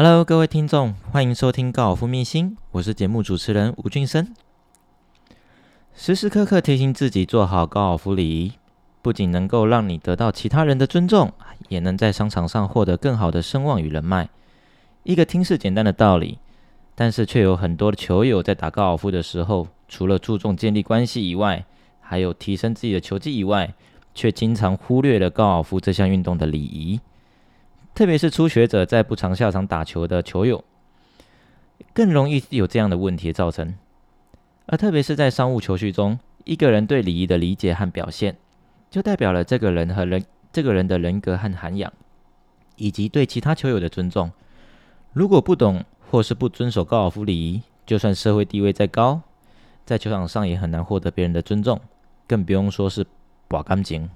Hello，各位听众，欢迎收听高尔夫秘辛，我是节目主持人吴俊生。时时刻刻提醒自己做好高尔夫礼仪，不仅能够让你得到其他人的尊重，也能在商场上获得更好的声望与人脉。一个听似简单的道理，但是却有很多的球友在打高尔夫的时候，除了注重建立关系以外，还有提升自己的球技以外，却经常忽略了高尔夫这项运动的礼仪。特别是初学者在不常下场打球的球友，更容易有这样的问题造成。而特别是在商务球序中，一个人对礼仪的理解和表现，就代表了这个人和人这个人的人格和涵养，以及对其他球友的尊重。如果不懂或是不遵守高尔夫礼仪，就算社会地位再高，在球场上也很难获得别人的尊重，更不用说是把干净，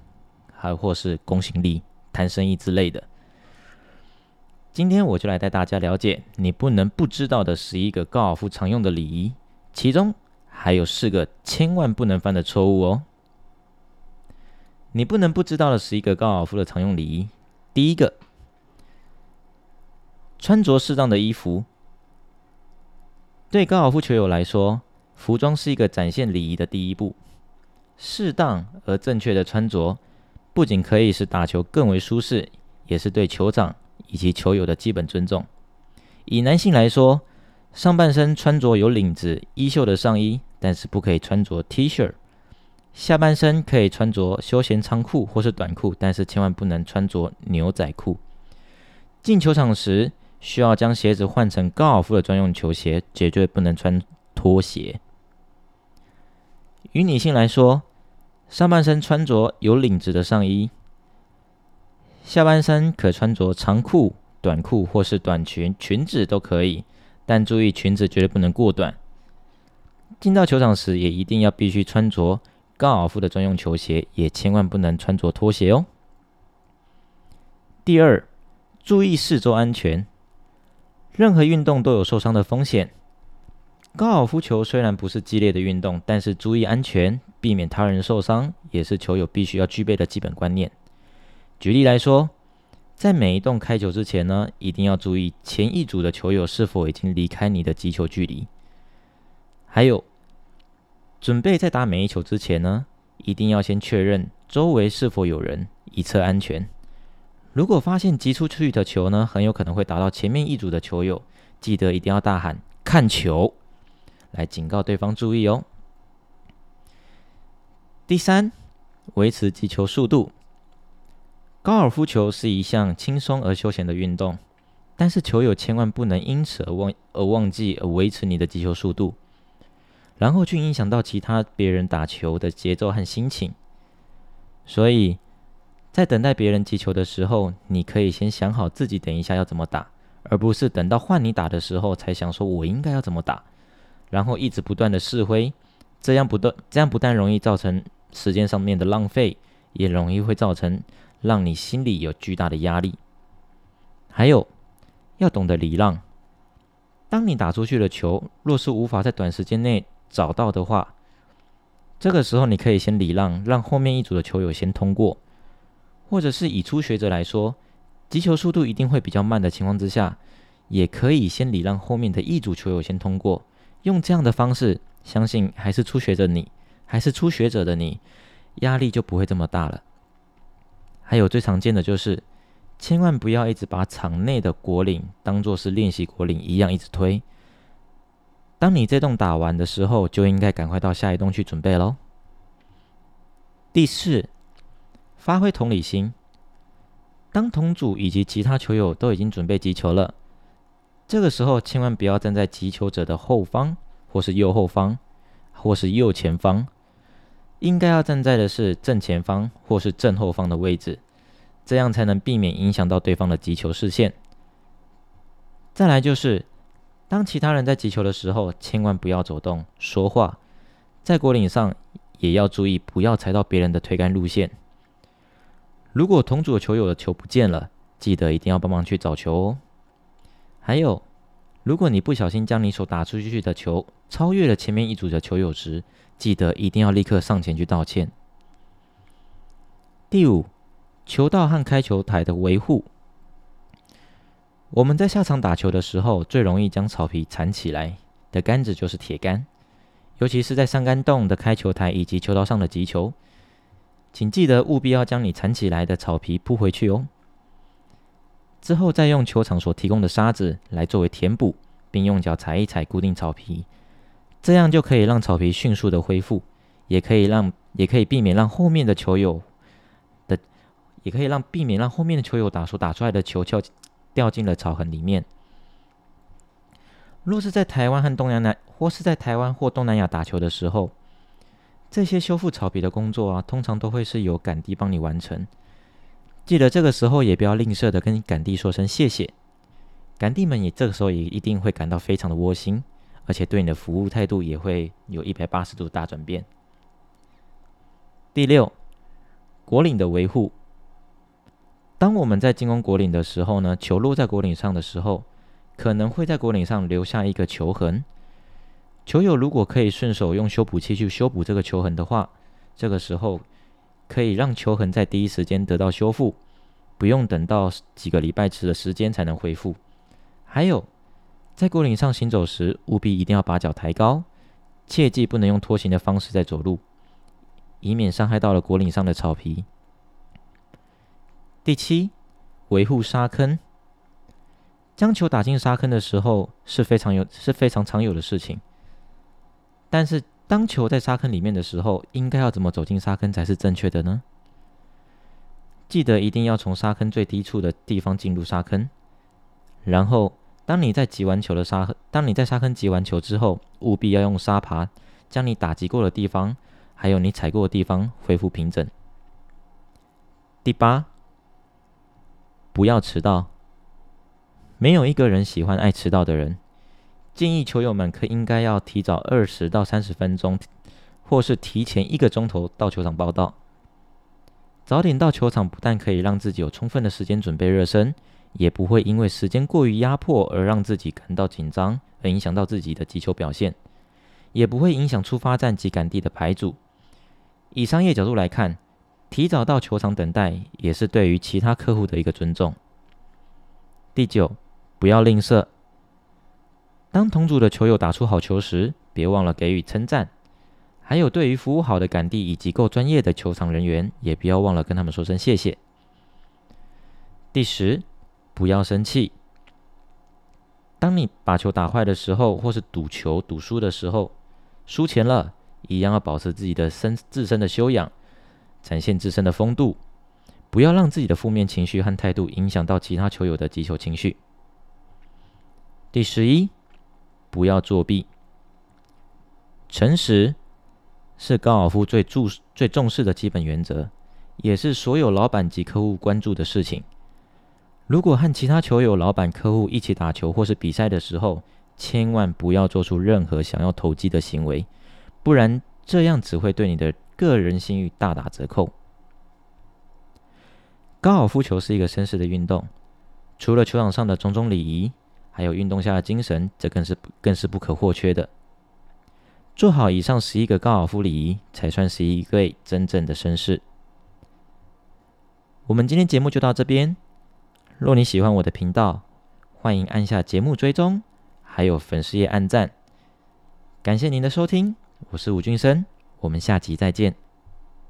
还或是公信力、谈生意之类的。今天我就来带大家了解你不能不知道的十一个高尔夫常用的礼仪，其中还有四个千万不能犯的错误哦。你不能不知道的十一个高尔夫的常用礼仪，第一个，穿着适当的衣服。对高尔夫球友来说，服装是一个展现礼仪的第一步。适当而正确的穿着，不仅可以使打球更为舒适，也是对球场。以及球友的基本尊重。以男性来说，上半身穿着有领子、衣袖的上衣，但是不可以穿着 T 恤；下半身可以穿着休闲长裤或是短裤，但是千万不能穿着牛仔裤。进球场时，需要将鞋子换成高尔夫的专用球鞋，绝对不能穿拖鞋。与女性来说，上半身穿着有领子的上衣。下半身可穿着长裤、短裤或是短裙、裙子都可以，但注意裙子绝对不能过短。进到球场时，也一定要必须穿着高尔夫的专用球鞋，也千万不能穿着拖鞋哦。第二，注意四周安全。任何运动都有受伤的风险。高尔夫球虽然不是激烈的运动，但是注意安全，避免他人受伤，也是球友必须要具备的基本观念。举例来说，在每一洞开球之前呢，一定要注意前一组的球友是否已经离开你的击球距离。还有，准备在打每一球之前呢，一定要先确认周围是否有人，以测安全。如果发现击出去的球呢，很有可能会打到前面一组的球友，记得一定要大喊“看球”，来警告对方注意哦。第三，维持击球速度。高尔夫球是一项轻松而休闲的运动，但是球友千万不能因此而忘而忘记而维持你的击球速度，然后去影响到其他别人打球的节奏和心情。所以在等待别人击球的时候，你可以先想好自己等一下要怎么打，而不是等到换你打的时候才想说我应该要怎么打，然后一直不断的试挥，这样不断这样不但容易造成时间上面的浪费，也容易会造成。让你心里有巨大的压力，还有要懂得礼让。当你打出去的球若是无法在短时间内找到的话，这个时候你可以先礼让，让后面一组的球友先通过，或者是以初学者来说，击球速度一定会比较慢的情况之下，也可以先礼让后面的一组球友先通过。用这样的方式，相信还是初学者你，还是初学者的你，压力就不会这么大了。还有最常见的就是，千万不要一直把场内的果岭当做是练习果岭一样一直推。当你这栋打完的时候，就应该赶快到下一栋去准备喽。第四，发挥同理心。当同组以及其他球友都已经准备击球了，这个时候千万不要站在击球者的后方，或是右后方，或是右前方。应该要站在的是正前方或是正后方的位置，这样才能避免影响到对方的击球视线。再来就是，当其他人在击球的时候，千万不要走动说话，在果岭上也要注意不要踩到别人的推杆路线。如果同组球友的球不见了，记得一定要帮忙去找球哦。还有。如果你不小心将你所打出去的球超越了前面一组的球友时，记得一定要立刻上前去道歉。第五，球道和开球台的维护。我们在下场打球的时候，最容易将草皮缠起来的杆子就是铁杆，尤其是在上杆洞的开球台以及球道上的击球，请记得务必要将你缠起来的草皮铺回去哦。之后再用球场所提供的沙子来作为填补，并用脚踩一踩固定草皮，这样就可以让草皮迅速的恢复，也可以让也可以避免让后面的球友的，也可以让避免让后面的球友打所打出来的球掉掉进了草痕里面。若是在台湾和东南亚，或是在台湾或东南亚打球的时候，这些修复草皮的工作啊，通常都会是由杆地帮你完成。记得这个时候也不要吝啬的跟杆弟说声谢谢，杆弟们也这个时候也一定会感到非常的窝心，而且对你的服务态度也会有一百八十度大转变。第六，果岭的维护。当我们在进攻果岭的时候呢，球落在果岭上的时候，可能会在果岭上留下一个球痕。球友如果可以顺手用修补器去修补这个球痕的话，这个时候可以让球痕在第一时间得到修复，不用等到几个礼拜时的时间才能恢复。还有，在果岭上行走时，务必一定要把脚抬高，切记不能用拖行的方式在走路，以免伤害到了果岭上的草皮。第七，维护沙坑。将球打进沙坑的时候是非常有是非常常有的事情。但是当球在沙坑里面的时候，应该要怎么走进沙坑才是正确的呢？记得一定要从沙坑最低处的地方进入沙坑。然后，当你在集完球的沙，当你在沙坑集完球之后，务必要用沙耙将你打击过的地方，还有你踩过的地方恢复平整。第八。不要迟到。没有一个人喜欢爱迟到的人。建议球友们可应该要提早二十到三十分钟，或是提前一个钟头到球场报到。早点到球场不但可以让自己有充分的时间准备热身，也不会因为时间过于压迫而让自己感到紧张，而影响到自己的击球表现，也不会影响出发站及赶地的排组。以商业角度来看。提早到球场等待，也是对于其他客户的一个尊重。第九，不要吝啬。当同组的球友打出好球时，别忘了给予称赞。还有，对于服务好的杆地以及够专业的球场人员，也不要忘了跟他们说声谢谢。第十，不要生气。当你把球打坏的时候，或是赌球赌输的时候，输钱了，一样要保持自己的身自身的修养。展现自身的风度，不要让自己的负面情绪和态度影响到其他球友的击球情绪。第十一，不要作弊。诚实是高尔夫最注最重视的基本原则，也是所有老板及客户关注的事情。如果和其他球友、老板、客户一起打球或是比赛的时候，千万不要做出任何想要投机的行为，不然这样只会对你的。个人信誉大打折扣。高尔夫球是一个绅士的运动，除了球场上的种种礼仪，还有运动下的精神，这更是更是不可或缺的。做好以上十一个高尔夫礼仪，才算是一位真正的绅士。我们今天节目就到这边。若你喜欢我的频道，欢迎按下节目追踪，还有粉丝页按赞。感谢您的收听，我是吴俊生。我们下集再见。